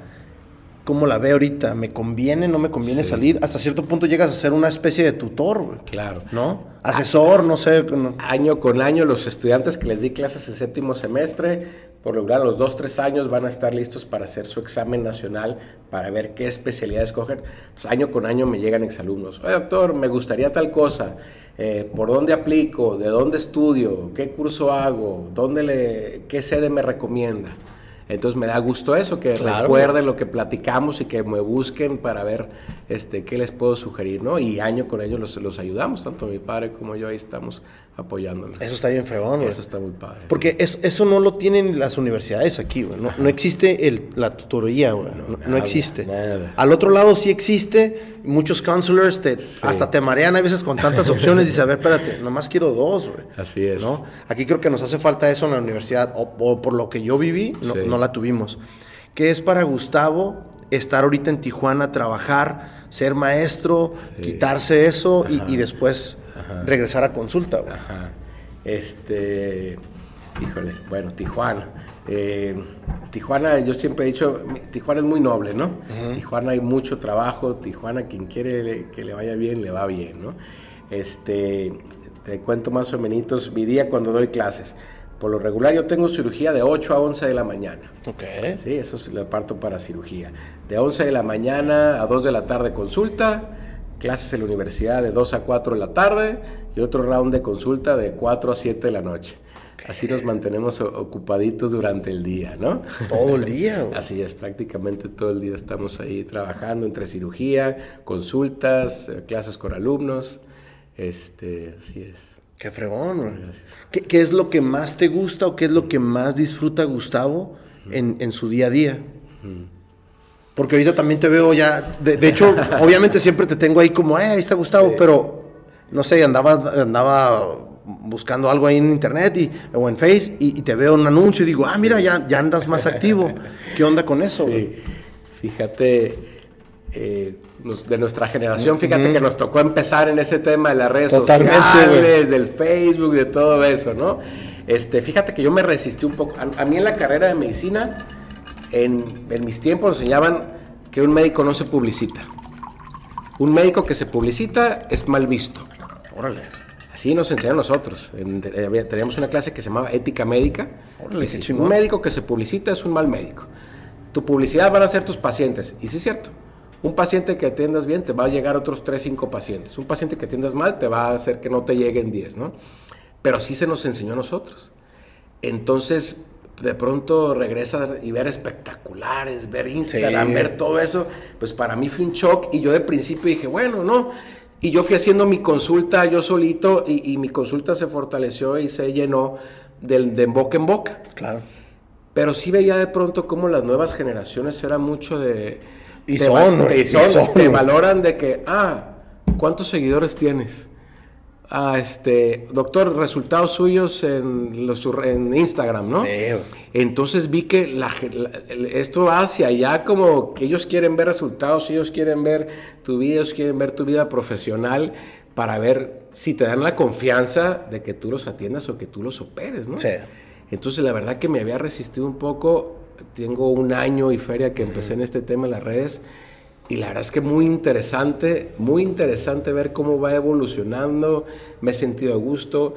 ¿Cómo la ve ahorita? ¿Me conviene, no me conviene salir? Hasta cierto punto llegas a ser una especie de tutor, güey. Claro. ¿No? Asesor, no sé. Año con año, los estudiantes que les di clases el séptimo semestre, por lograr los dos, tres años van a estar listos para hacer su examen nacional, para ver qué especialidad escogen. Pues año con año me llegan exalumnos. Oye, doctor, me gustaría tal cosa eh, por dónde aplico, de dónde estudio, qué curso hago, dónde le, qué sede me recomienda. Entonces me da gusto eso, que recuerden lo que platicamos y que me busquen para ver este, qué les puedo sugerir, ¿no? Y año con ellos los, los ayudamos, tanto mi padre como yo ahí estamos apoyándolos. Eso está bien fregón, Eso está muy padre. Porque eso, no lo tienen las universidades aquí, güey. No, existe el, la tutoría, güey. No, existe. Al otro lado sí existe. Muchos counselors te, hasta te marean a veces con tantas opciones y dices, a ver, espérate, nomás quiero dos, güey. Así es. ¿no? Aquí creo que nos hace falta eso en la universidad, o, por lo que yo viví, no, la tuvimos. ¿Qué es para Gustavo estar ahorita en Tijuana, trabajar, ser maestro, quitarse eso y, y después regresar a consulta. Ajá. Este, híjole, bueno, Tijuana. Eh, Tijuana, yo siempre he dicho, Tijuana es muy noble, ¿no? Tijuana hay mucho trabajo, Tijuana quien quiere que le vaya bien, le va bien, ¿no? Este, te cuento más o menos mi día cuando doy clases. Por lo regular yo tengo cirugía de 8 a 11 de la mañana. Ok. Sí, eso es lo parto para cirugía. De 11 de la mañana a 2 de la tarde consulta, clases en la universidad de 2 a 4 de la tarde y otro round de consulta de 4 a 7 de la noche. Así nos mantenemos ocupaditos durante el día, ¿no? Todo el día. Así es, prácticamente todo el día estamos ahí trabajando entre cirugía, consultas, eh, clases con alumnos. Este, así es. Qué fregón, Gracias. ¿Qué, es lo que más te gusta o qué es lo que más disfruta Gustavo en, en su día a día? Porque ahorita también te veo ya, de, hecho, obviamente siempre te tengo ahí como, eh, ahí está Gustavo, pero no sé, andaba, andaba buscando algo ahí en internet y, o en Face y, te veo un anuncio y digo, ah, mira, ya, ya andas más activo. ¿Qué onda con eso? Sí. Fíjate, eh, de nuestra generación, fíjate que nos tocó empezar en ese tema de las redes sociales, del Facebook, de todo eso, ¿no? Este, fíjate que yo me resistí un poco. a mí en la carrera de medicina en, mis tiempos enseñaban que un médico no se publicita. Un médico que se publicita es mal visto. Órale. Así nos enseñan nosotros. teníamos una clase que se llamaba ética médica. Órale, un médico que se publicita es un mal médico. Tu publicidad van a ser tus pacientes. Y sí es cierto. Un paciente que atiendas bien te va a llegar otros 3, 5 pacientes. Un paciente que atiendas mal te va a hacer que no te lleguen 10, ¿no? Pero sí se nos enseñó a nosotros. Entonces, de pronto regresar y ver espectaculares, ver Instagram, ver todo eso, pues para mí fue un shock y yo de principio dije, bueno, no. Y yo fui haciendo mi consulta yo solito y, mi consulta se fortaleció y se llenó de, de boca en boca. Claro. Pero sí veía de pronto como las nuevas generaciones eran mucho de... Y son, y son, te valoran de que, ah, ¿cuántos seguidores tienes? Ah, este, doctor, resultados suyos en, los, en Instagram, ¿no? Entonces vi que la, esto va hacia allá como que ellos quieren ver resultados, ellos quieren ver tu vida, ellos quieren ver tu vida profesional para ver si te dan la confianza de que tú los atiendas o que tú los operes, ¿no? Sí. Entonces la verdad que me había resistido un poco, tengo un año y feria que empecé en este tema en las redes y la verdad es que muy interesante, muy interesante ver cómo va evolucionando, me he sentido a gusto.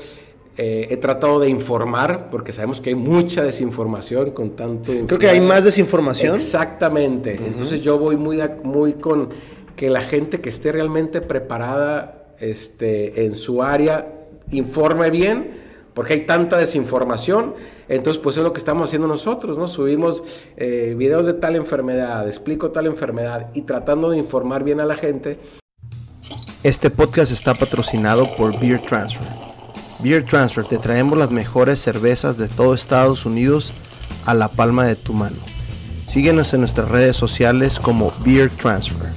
Eh, he tratado de informar, porque sabemos que hay mucha desinformación con tanto... Creo que hay más desinformación. Exactamente. Entonces yo voy muy, muy con que la gente que esté realmente preparada este, en su área informe bien, porque hay tanta desinformación entonces, pues es lo que estamos haciendo nosotros, ¿no? Subimos eh, videos de tal enfermedad, explico tal enfermedad y tratando de informar bien a la gente. Este podcast está patrocinado por Beer Transfer. Beer Transfer, te traemos las mejores cervezas de todo Estados Unidos a la palma de tu mano. Síguenos en nuestras redes sociales como Beer Transfer.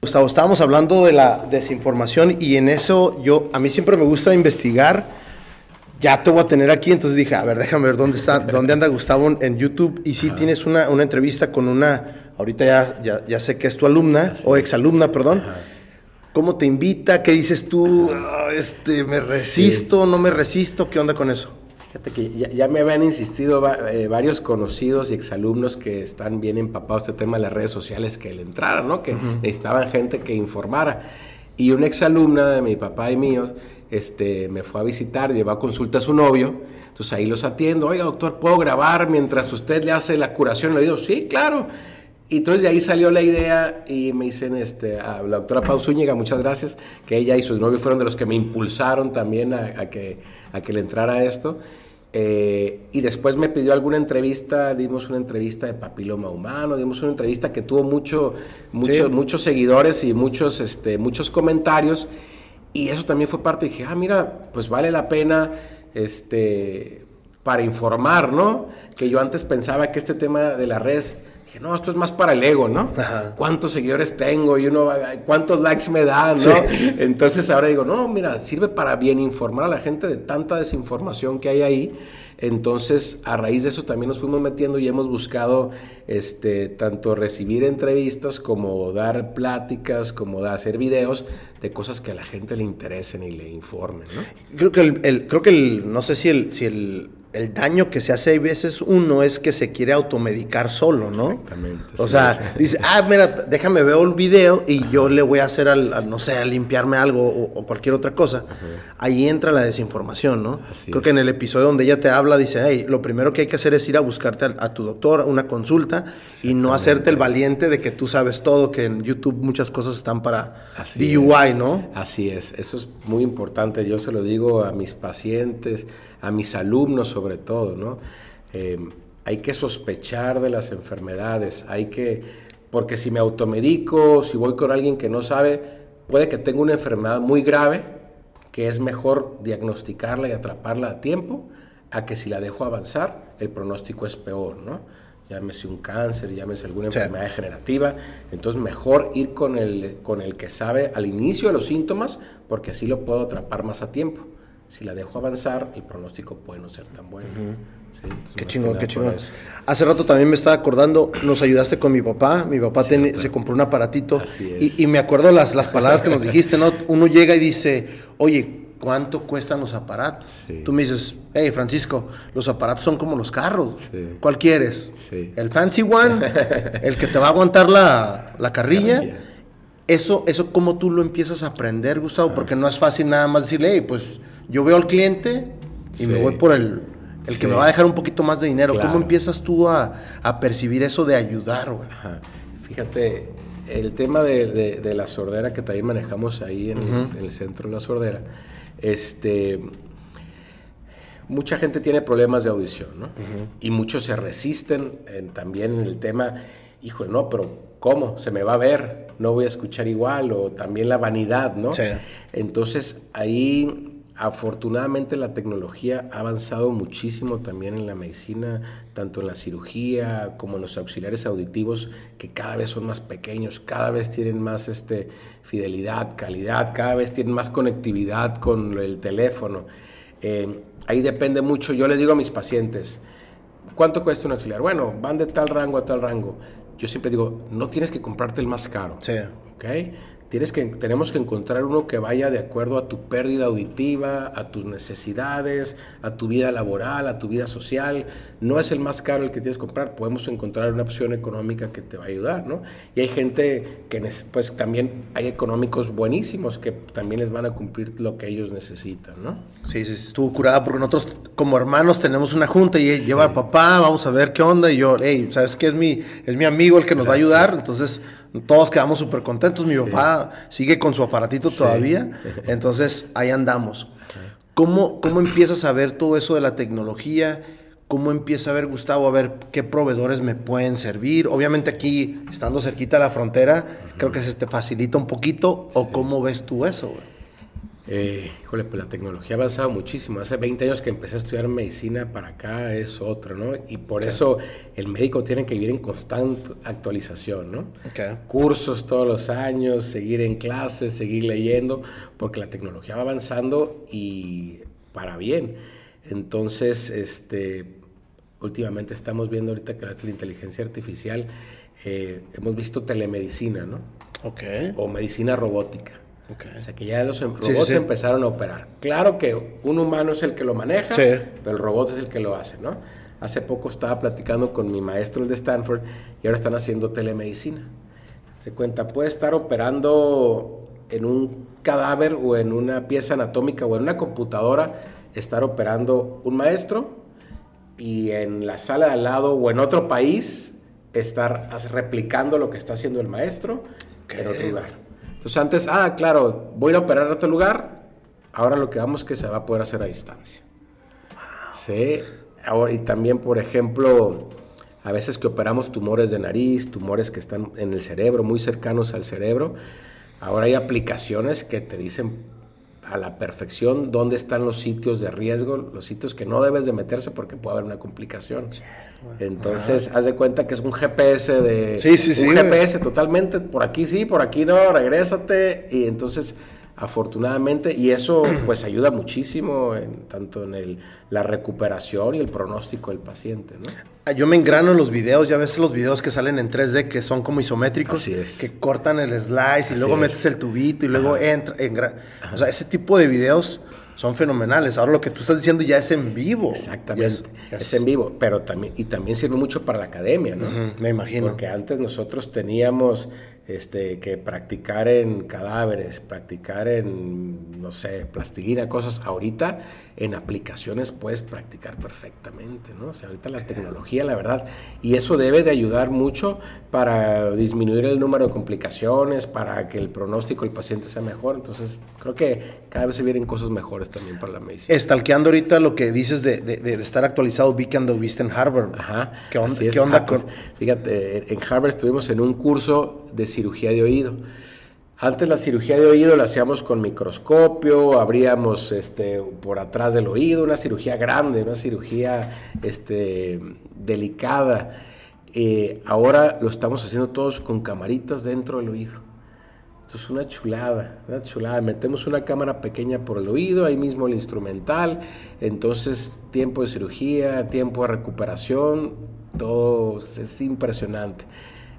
Gustavo, estábamos hablando de la desinformación y en eso yo, a mí siempre me gusta investigar. Ya te voy a tener aquí, entonces dije, a ver, déjame ver dónde está, dónde anda Gustavo en YouTube. Y sí tienes una, una, entrevista con una, ahorita ya, ya, sé que es tu alumna, o exalumna, perdón. ¿Cómo te invita? ¿Qué dices tú? Ah, este, ¿Me resisto? ¿No me resisto? ¿Qué onda con eso? Fíjate que ya, me habían insistido eh, varios conocidos y exalumnos que están bien empapados este tema de las redes sociales que le entraran, ¿no? Que necesitaban gente que informara. Y una exalumna de mi papá y míos este, me fue a visitar, llevó a consulta a su novio. Entonces ahí los atiendo. Oiga, doctor, ¿puedo grabar mientras usted le hace la curación? Le digo, sí, claro. Y entonces de ahí salió la idea y me dicen este, a la doctora Pau Zúñiga, muchas gracias, que ella y su novio fueron de los que me impulsaron también a, que, a que le entrara esto. Eh, y después me pidió alguna entrevista, dimos una entrevista de papiloma humano, dimos una entrevista que tuvo mucho, mucho muchos seguidores y muchos, este, muchos comentarios. Y eso también fue parte, dije, ah, mira, pues vale la pena este, para informar, ¿no? Que yo antes pensaba que este tema de la red no, esto es más para el ego, ¿no? ¿Cuántos seguidores tengo? Y uno, ¿cuántos likes me dan, no? Entonces ahora digo, no, mira, sirve para bien informar a la gente de tanta desinformación que hay ahí. Entonces, a raíz de eso también nos fuimos metiendo y hemos buscado este, tanto recibir entrevistas como dar pláticas, como hacer videos de cosas que a la gente le interesen y le informen, ¿no? Creo que el, creo que el, no sé si el, si el el daño que se hace a veces uno es que se quiere automedicar solo, ¿no? Exactamente. O sea, dice, ah, mira, déjame ver el video y yo le voy a hacer al, no sé, a limpiarme algo o, cualquier otra cosa. Ahí entra la desinformación, ¿no? Creo que en el episodio donde ella te habla, dice, hey, lo primero que hay que hacer es ir a buscarte a, tu doctor, una consulta, y no hacerte el valiente de que tú sabes todo, que en YouTube muchas cosas están para DUI, ¿no? Así es, eso es muy importante. Yo se lo digo a mis pacientes a mis alumnos sobre todo, ¿no? Eh, hay que sospechar de las enfermedades, hay que, porque si me automedico, si voy con alguien que no sabe, puede que tenga una enfermedad muy grave, que es mejor diagnosticarla y atraparla a tiempo, a que si la dejo avanzar, el pronóstico es peor, ¿no? Llámese un cáncer, llámese alguna enfermedad degenerativa. Entonces, mejor ir con el, con el que sabe al inicio de los síntomas, porque así lo puedo atrapar más a tiempo si la dejo avanzar, el pronóstico puede no ser tan bueno. qué chingón, qué chingón. Hace rato también me estaba acordando, nos ayudaste con mi papá, mi papá se compró un aparatito y, me acuerdo las, las palabras que nos dijiste, ¿no? Uno llega y dice, oye, ¿cuánto cuestan los aparatos? Tú me dices, hey Francisco, los aparatos son como los carros, ¿cuál quieres? ¿El fancy one? ¿El que te va a aguantar la, la carrilla? Eso, eso, ¿cómo tú lo empiezas a aprender, Gustavo? Porque no es fácil nada más decirle, hey, pues yo veo al cliente y me voy por el, el que me va a dejar un poquito más de dinero. ¿Cómo empiezas tú a, percibir eso de ayudar, güey? Fíjate, el tema de, la sordera que también manejamos ahí en, el centro de la sordera, este, mucha gente tiene problemas de audición, ¿no? Y muchos se resisten también en el tema, hijo, no, pero ¿cómo? Se me va a ver, no voy a escuchar igual, o también la vanidad, ¿no? Entonces ahí Afortunadamente la tecnología ha avanzado muchísimo también en la medicina, tanto en la cirugía como en los auxiliares auditivos, que cada vez son más pequeños, cada vez tienen más este, fidelidad, calidad, cada vez tienen más conectividad con el teléfono. Eh, ahí depende mucho, yo le digo a mis pacientes, ¿cuánto cuesta un auxiliar? Bueno, van de tal rango a tal rango. Yo siempre digo, no tienes que comprarte el más caro. Sí. ¿okay? Tienes que, tenemos que encontrar uno que vaya de acuerdo a tu pérdida auditiva, a tus necesidades, a tu vida laboral, a tu vida social. No es el más caro el que tienes que comprar, podemos encontrar una opción económica que te va a ayudar, ¿no? Y hay gente que, pues también hay económicos buenísimos que también les van a cumplir lo que ellos necesitan, ¿no? Sí, sí, estuvo curada porque nosotros como hermanos tenemos una junta y lleva a papá, vamos a ver qué onda, y yo, hey, ¿sabes qué? Es mi, es mi amigo el que nos va a ayudar, entonces todos quedamos súper contentos. Mi papá sigue con su aparatito todavía. Entonces, ahí andamos. ¿Cómo, ¿Cómo empiezas a ver todo eso de la tecnología? ¿Cómo empieza a ver, Gustavo, a ver qué proveedores me pueden servir? Obviamente aquí, estando cerquita de la frontera, creo que se te facilita un poquito. ¿O cómo ves tú eso? Eh, híjole, pues la tecnología ha avanzado muchísimo. Hace 20 años que empecé a estudiar medicina para acá es otro, ¿no? Y por eso el médico tiene que vivir en constante actualización, ¿no? Cursos todos los años, seguir en clases, seguir leyendo, porque la tecnología va avanzando y para bien. Entonces, este, últimamente estamos viendo ahorita que la inteligencia artificial, eh, hemos visto telemedicina, ¿no? Ok. O medicina robótica. O sea que ya los em, robots empezaron a operar. Claro que un humano es el que lo maneja, pero el robot es el que lo hace, ¿no? Hace poco estaba platicando con mi maestro de Stanford y ahora están haciendo telemedicina. Se cuenta, puede estar operando en un cadáver o en una pieza anatómica o en una computadora, estar operando un maestro y en la sala de al lado o en otro país estar replicando lo que está haciendo el maestro en otro lugar. Entonces antes, ah, claro, voy a operar a otro lugar, ahora lo que vamos es que se va a poder hacer a distancia. Sí, ahora, y también, por ejemplo, a veces que operamos tumores de nariz, tumores que están en el cerebro, muy cercanos al cerebro, ahora hay aplicaciones que te dicen a la perfección dónde están los sitios de riesgo, los sitios que no debes de meterse porque puede haber una complicación. Entonces, haz de cuenta que es un GPS de... Sí, sí, sí. Un GPS totalmente, por aquí sí, por aquí no, regrésate. Y entonces, afortunadamente, y eso pues ayuda muchísimo en, tanto en el, la recuperación y el pronóstico del paciente, ¿no? Ah, yo me engrano en los videos, ya ves los videos que salen en 3D que son como isométricos, Así es. que cortan el slice y luego metes el tubito y luego entra, o sea, ese tipo de videos son fenomenales. Ahora lo que tú estás diciendo ya es en vivo. Exactamente. Es, en vivo, pero también, y también sirve mucho para la academia, ¿no? me imagino. Porque antes nosotros teníamos este, que practicar en cadáveres, practicar en, no sé, plastilina, cosas. Ahorita en aplicaciones puedes practicar perfectamente, ¿no? O sea, ahorita la tecnología, la verdad, y eso debe de ayudar mucho para disminuir el número de complicaciones, para que el pronóstico del paciente sea mejor. Entonces, creo que cada vez se vienen cosas mejores también para la medicina. Estalqueando ahorita lo que dices de, de, estar actualizado, vi que anduviste en Harvard. Ajá. ¿Qué onda, ¿qué onda ah, pues, con...? Fíjate, en Harvard estuvimos en un curso de cirugía de oído. Antes la cirugía de oído la hacíamos con microscopio, abríamos este, por atrás del oído, una cirugía grande, una cirugía este, delicada. Eh, ahora lo estamos haciendo todos con camaritas dentro del oído. Esto es una chulada, una chulada. Metemos una cámara pequeña por el oído, ahí mismo el instrumental. Entonces, tiempo de cirugía, tiempo de recuperación, todo es impresionante.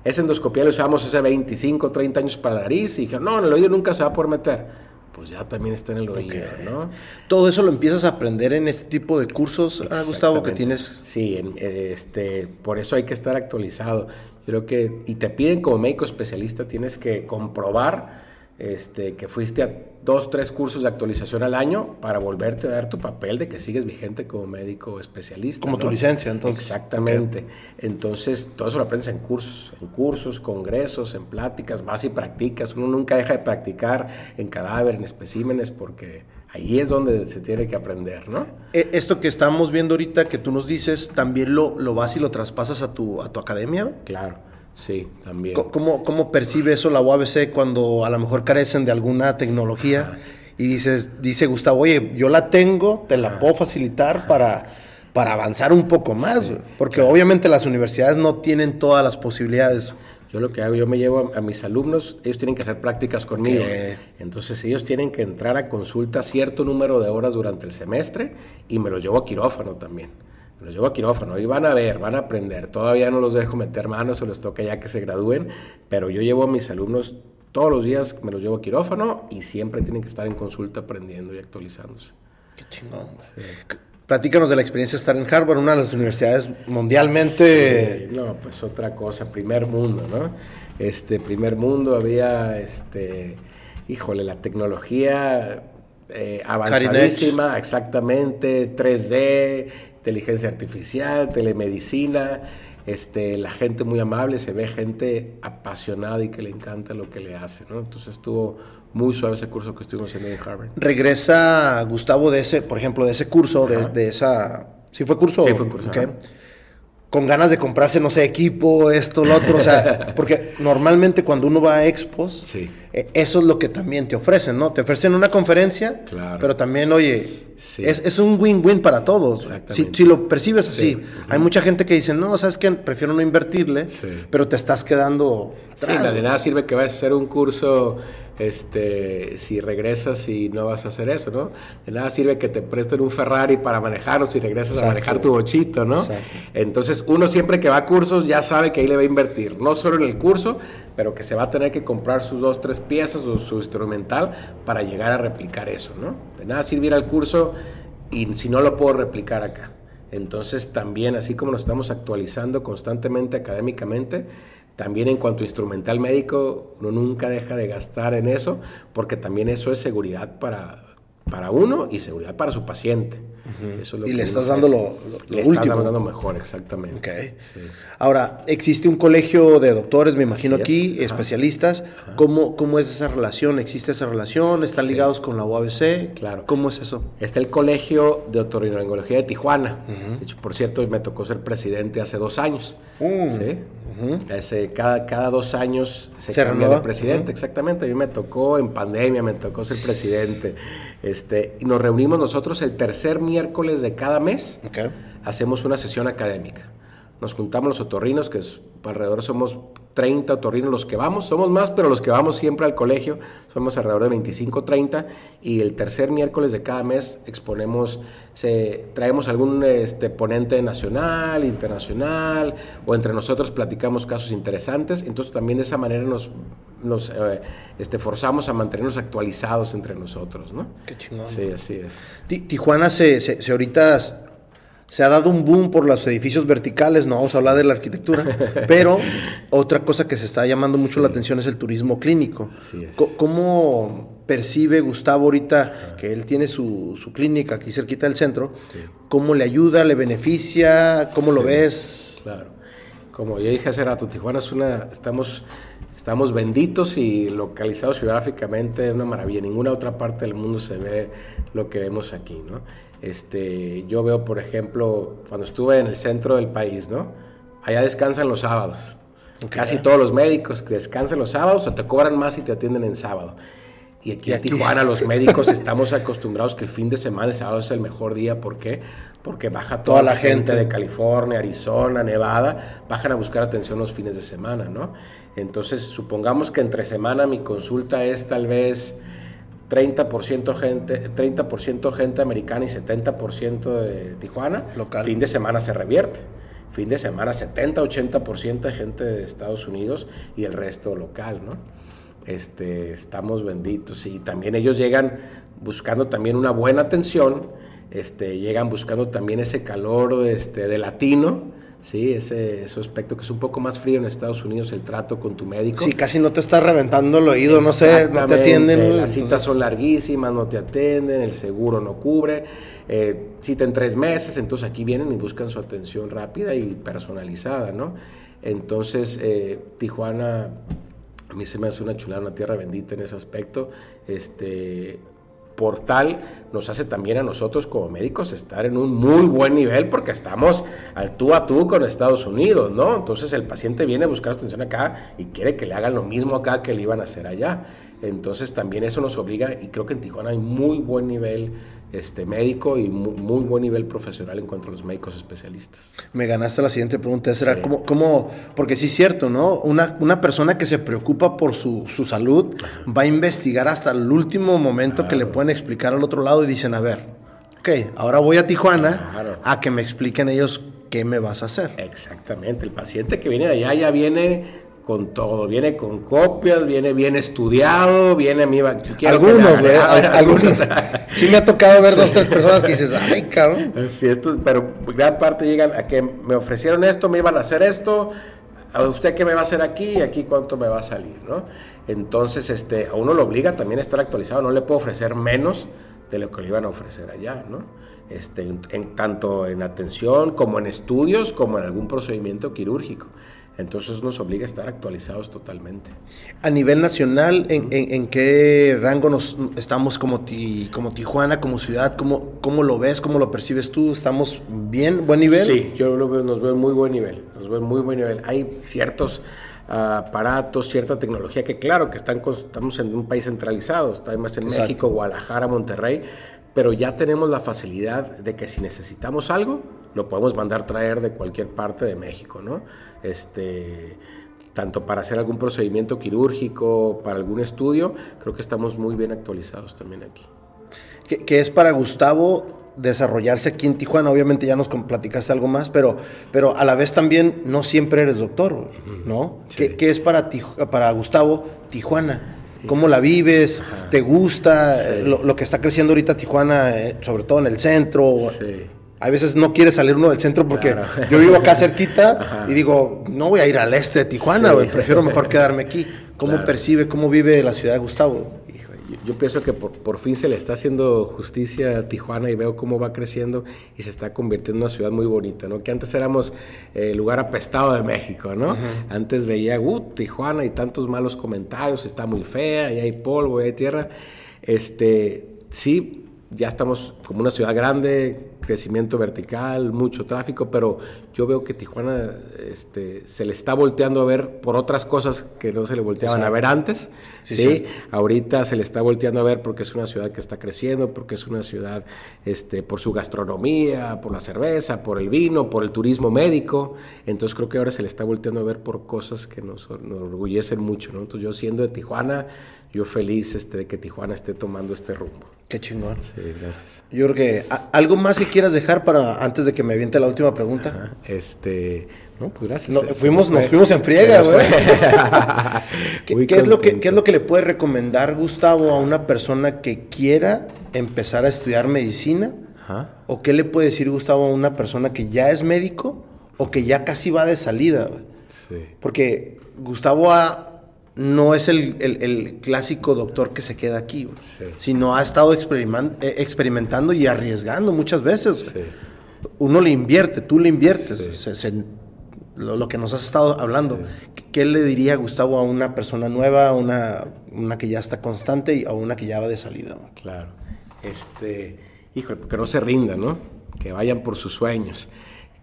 Esa endoscopía lo usamos hace 25, 30 años para la nariz y dijeron, no, en el oído nunca se va a poder meter. Pues ya también está en el oído, ¿no? Todo eso lo empiezas a aprender en este tipo de cursos, ah, Gustavo, que tienes. Sí, este, por eso hay que estar actualizado. Creo que, y te piden como médico especialista, tienes que comprobar este, que fuiste a dos, tres cursos de actualización al año para volverte a dar tu papel de que sigues vigente como médico especialista. Como tu licencia, entonces. Exactamente. Entonces, todo eso lo aprendes en cursos, en cursos, congresos, en pláticas, vas y practicas. Uno nunca deja de practicar en cadáver, en especímenes, porque ahí es donde se tiene que aprender, ¿no? E, esto que estamos viendo ahorita, que tú nos dices, ¿también lo, lo vas y lo traspasas a tu, a tu academia? Claro. Sí, también. ¿Cómo, ¿Cómo, percibe eso la UABC cuando a lo mejor carecen de alguna tecnología? Y dices, dice Gustavo, oye, yo la tengo, te la puedo facilitar para, para avanzar un poco más. porque obviamente las universidades no tienen todas las posibilidades. Yo lo que hago, yo me llevo a, mis alumnos, ellos tienen que hacer prácticas conmigo. Entonces ellos tienen que entrar a consulta cierto número de horas durante el semestre y me los llevo a quirófano también los llevo a quirófano y van a ver, van a aprender. Todavía no los dejo meter manos, se les toca ya que se gradúen, pero yo llevo a mis alumnos todos los días, me los llevo a quirófano y siempre tienen que estar en consulta aprendiendo y actualizándose. Qué chingón. Platícanos de la experiencia de estar en Harvard, una de las universidades mundialmente... no, pues otra cosa, primer mundo, ¿no? Este, primer mundo había, este, híjole, la tecnología eh, avanzadísima, exactamente, 3D, inteligencia artificial, telemedicina, este, la gente muy amable, se ve gente apasionada y que le encanta lo que le hace, ¿no? Entonces estuvo muy suave ese curso que estuvimos haciendo en Harvard. Regresa Gustavo de ese, por ejemplo, de ese curso, de, esa... ¿Sí fue curso? Sí, fue curso. Con ganas de comprarse, no sé, equipo, esto, lo otro, o sea, porque normalmente cuando uno va a expos, eh, eso es lo que también te ofrecen, ¿no? Te ofrecen una conferencia, pero también, oye, es, un win-win para todos. Si, si, lo percibes así, hay mucha gente que dice, no, ¿sabes qué? Prefiero no invertirle, pero te estás quedando atrás. de nada sirve que vayas a hacer un curso este, si regresas y no vas a hacer eso, ¿no? De nada sirve que te presten un Ferrari para manejarlo si regresas a manejar tu bochito, ¿no? Entonces, uno siempre que va a cursos ya sabe que ahí le va a invertir, no solo en el curso, pero que se va a tener que comprar sus dos, tres piezas o su instrumental para llegar a replicar eso, ¿no? De nada sirve ir al curso y si no lo puedo replicar acá. Entonces, también, así como nos estamos actualizando constantemente académicamente, también en cuanto a instrumental médico, uno nunca deja de gastar en eso, porque también eso es seguridad para, para uno y seguridad para su paciente. Y le estás dando lo, le Estás dando mejor, exactamente. Ahora, existe un colegio de doctores, me imagino aquí, especialistas. ¿Cómo, ¿Cómo, es esa relación? ¿Existe esa relación? ¿Están ligados con la UABC? Claro. ¿Cómo es eso? Está el Colegio de Otorrinolaringología de Tijuana. De hecho, por cierto, me tocó ser presidente hace dos años. Mm. ¿sí? cada, cada dos años se, cambia de presidente, exactamente. A mí me tocó en pandemia, me tocó ser presidente. Este, y nos reunimos nosotros el tercer miércoles de cada mes. Hacemos una sesión académica. Nos juntamos los otorrinos, que es, alrededor somos 30 otorrinos los que vamos, somos más, pero los que vamos siempre al colegio somos alrededor de 25, 30 y el tercer miércoles de cada mes exponemos, se, traemos algún este, ponente nacional, internacional o entre nosotros platicamos casos interesantes, entonces también de esa manera nos, nos eh, este, forzamos a mantenernos actualizados entre nosotros, ¿no? Qué chingón. Sí, así es. Tijuana se, se, se ahorita se ha dado un boom por los edificios verticales, no vamos a hablar de la arquitectura, pero otra cosa que se está llamando mucho la atención es el turismo clínico. ¿Cómo percibe Gustavo ahorita que él tiene su, clínica aquí cerquita del centro? ¿Cómo le ayuda, le beneficia? ¿Cómo lo ves? Claro. Como ya dije hace rato, Tijuana es una, estamos, estamos benditos y localizados geográficamente, es una maravilla. En ninguna otra parte del mundo se ve lo que vemos aquí, ¿no? Este, yo veo, por ejemplo, cuando estuve en el centro del país, ¿no? Allá descansan los sábados. Casi todos los médicos que descansan los sábados o te cobran más y te atienden en sábado. Y aquí, en Tijuana los médicos estamos acostumbrados que el fin de semana, el sábado es el mejor día. ¿Por qué? Porque baja toda, la gente. de California, Arizona, Nevada, bajan a buscar atención los fines de semana, ¿no? Entonces, supongamos que entre semana mi consulta es tal vez 30% gente, 30% gente americana y 70% de Tijuana, Local. fin de semana se revierte. Fin de semana 70-80% de gente de Estados Unidos y el resto local, ¿no? Este, estamos benditos y también ellos llegan buscando también una buena atención, este, llegan buscando también ese calor este, de latino, Sí, ese, ese, aspecto que es un poco más frío en Estados Unidos, el trato con tu médico. Sí, casi no te está reventando el oído, no sé, no te atienden. Las citas son larguísimas, no te atienden, el seguro no cubre. Eh, cita en tres meses, entonces aquí vienen y buscan su atención rápida y personalizada, ¿no? Entonces, eh, Tijuana, a mí se me hace una chulada, una tierra bendita en ese aspecto. Este, portal nos hace también a nosotros como médicos estar en un muy buen nivel porque estamos al tú a tú con Estados Unidos, ¿no? Entonces el paciente viene a buscar atención acá y quiere que le hagan lo mismo acá que le iban a hacer allá. Entonces también eso nos obliga y creo que en Tijuana hay muy buen nivel este, médico y muy, buen nivel profesional en cuanto a los médicos especialistas. Me ganaste la siguiente pregunta, será como, cómo, porque sí es cierto, ¿no? Una, una persona que se preocupa por su, su salud va a investigar hasta el último momento que le pueden explicar al otro lado y dicen, a ver, ok, ahora voy a Tijuana a que me expliquen ellos qué me vas a hacer. Exactamente, el paciente que viene de allá ya viene con todo. Viene con copias, viene bien estudiado, viene a mí. Algunos. Algunos. sí me ha tocado ver dos, tres personas que dices, ay, cabrón. Sí, esto, pero gran parte llegan a que me ofrecieron esto, me iban a hacer esto. ¿A usted qué me va a hacer aquí? ¿Aquí cuánto me va a salir? ¿no? Entonces, este, a uno lo obliga también a estar actualizado. No le puedo ofrecer menos de lo que le iban a ofrecer allá, ¿no? Este, en, tanto en atención como en estudios, como en algún procedimiento quirúrgico. Entonces nos obliga a estar actualizados totalmente. A nivel nacional, ¿en, qué rango nos estamos como, como Tijuana, como ciudad? ¿Cómo, ¿Cómo lo ves? ¿Cómo lo percibes tú? ¿Estamos bien? ¿Buen nivel? Sí, yo lo veo, nos veo en muy buen nivel. Nos veo en muy buen nivel. Hay ciertos ah, aparatos, cierta tecnología que claro que están, estamos en un país centralizado, estamos en México, Guadalajara, Monterrey, pero ya tenemos la facilidad de que si necesitamos algo, lo podemos mandar traer de cualquier parte de México, ¿no? Este, tanto para hacer algún procedimiento quirúrgico, para algún estudio, creo que estamos muy bien actualizados también aquí. ¿Qué, es para Gustavo desarrollarse aquí en Tijuana? Obviamente ya nos platicaste algo más, pero, pero a la vez también no siempre eres doctor, ¿no? ¿Qué, es para, para Gustavo Tijuana? ¿Cómo la vives? ¿Te gusta lo, que está creciendo ahorita Tijuana, eh, sobre todo en el centro? Sí. A veces no quiere salir uno del centro porque yo vivo acá cerquita y digo, no voy a ir al este de Tijuana, prefiero mejor quedarme aquí. ¿Cómo percibe, cómo vive la ciudad de Gustavo? yo, pienso que por, fin se le está haciendo justicia a Tijuana y veo cómo va creciendo y se está convirtiendo en una ciudad muy bonita, ¿no? Que antes éramos el lugar apestado de México, ¿no? Antes veía, uh, Tijuana y tantos malos comentarios, está muy fea, y hay polvo, y hay tierra. Este, sí, ya estamos como una ciudad grande, crecimiento vertical, mucho tráfico, pero yo veo que Tijuana este, se le está volteando a ver por otras cosas que no se le volteaban a ver antes. Sí, ahorita se le está volteando a ver porque es una ciudad que está creciendo, porque es una ciudad este, por su gastronomía, por la cerveza, por el vino, por el turismo médico. Entonces creo que ahora se le está volteando a ver por cosas que nos, nos orgullecen mucho. ¿no? Entonces yo siendo de Tijuana, yo feliz este, de que Tijuana esté tomando este rumbo. Qué chingón. Sí, gracias. Yo creo que ¿algo más que quieras dejar para antes de que me aviente la última pregunta? este, no, pues gracias. fuimos, nos fuimos en friega, güey. ¿Qué, es lo que, ¿Qué es lo que le puede recomendar Gustavo a una persona que quiera empezar a estudiar medicina? Ajá. ¿O qué le puede decir Gustavo a una persona que ya es médico o que ya casi va de salida? Sí. Porque Gustavo ha no es el, clásico doctor que se queda aquí, sino ha estado eh, experimentando y arriesgando muchas veces. Uno le invierte, tú le inviertes, lo, que nos has estado hablando. ¿Qué le diría Gustavo a una persona nueva, a una, una que ya está constante y a una que ya va de salida? Claro, este, híjole, que no se rinda, ¿no? Que vayan por sus sueños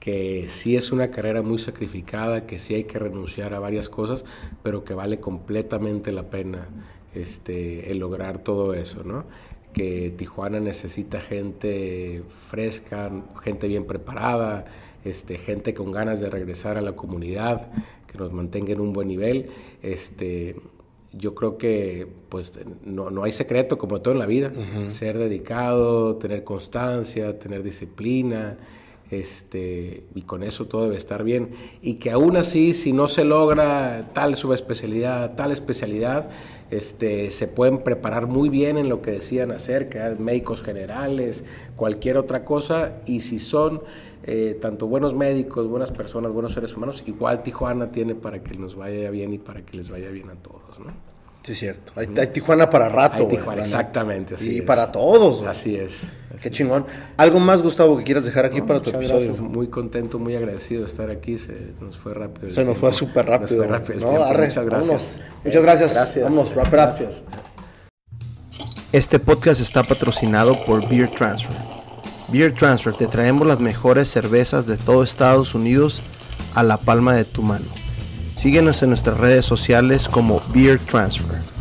que sí es una carrera muy sacrificada, que sí hay que renunciar a varias cosas, pero que vale completamente la pena este, el lograr todo eso, ¿no? Que Tijuana necesita gente fresca, gente bien preparada, este, gente con ganas de regresar a la comunidad, que nos mantenga en un buen nivel. Este, yo creo que pues no, no, hay secreto como todo en la vida, ser dedicado, tener constancia, tener disciplina, este, y con eso todo debe estar bien. Y que aún así, si no se logra tal subespecialidad, tal especialidad, este, se pueden preparar muy bien en lo que decían hacer, crear médicos generales, cualquier otra cosa, y si son eh, tanto buenos médicos, buenas personas, buenos seres humanos, igual Tijuana tiene para que nos vaya bien y para que les vaya bien a todos. Sí, es cierto. Hay, Tijuana para rato. Hay Tijuana, exactamente. y para todos. Así es. Qué chingón. ¿Algo más, Gustavo, que quieras dejar aquí para tu episodio? Gracias. Muy contento, muy agradecido de estar aquí. Se nos fue rápido. Se nos fue súper rápido. Fue rápido Muchas gracias. Muchas gracias. gracias. Vamos, wrap Gracias. Este podcast está patrocinado por Beer Transfer. Beer Transfer, te traemos las mejores cervezas de todo Estados Unidos a la palma de tu mano. Síguenos en nuestras redes sociales como Beer Transfer.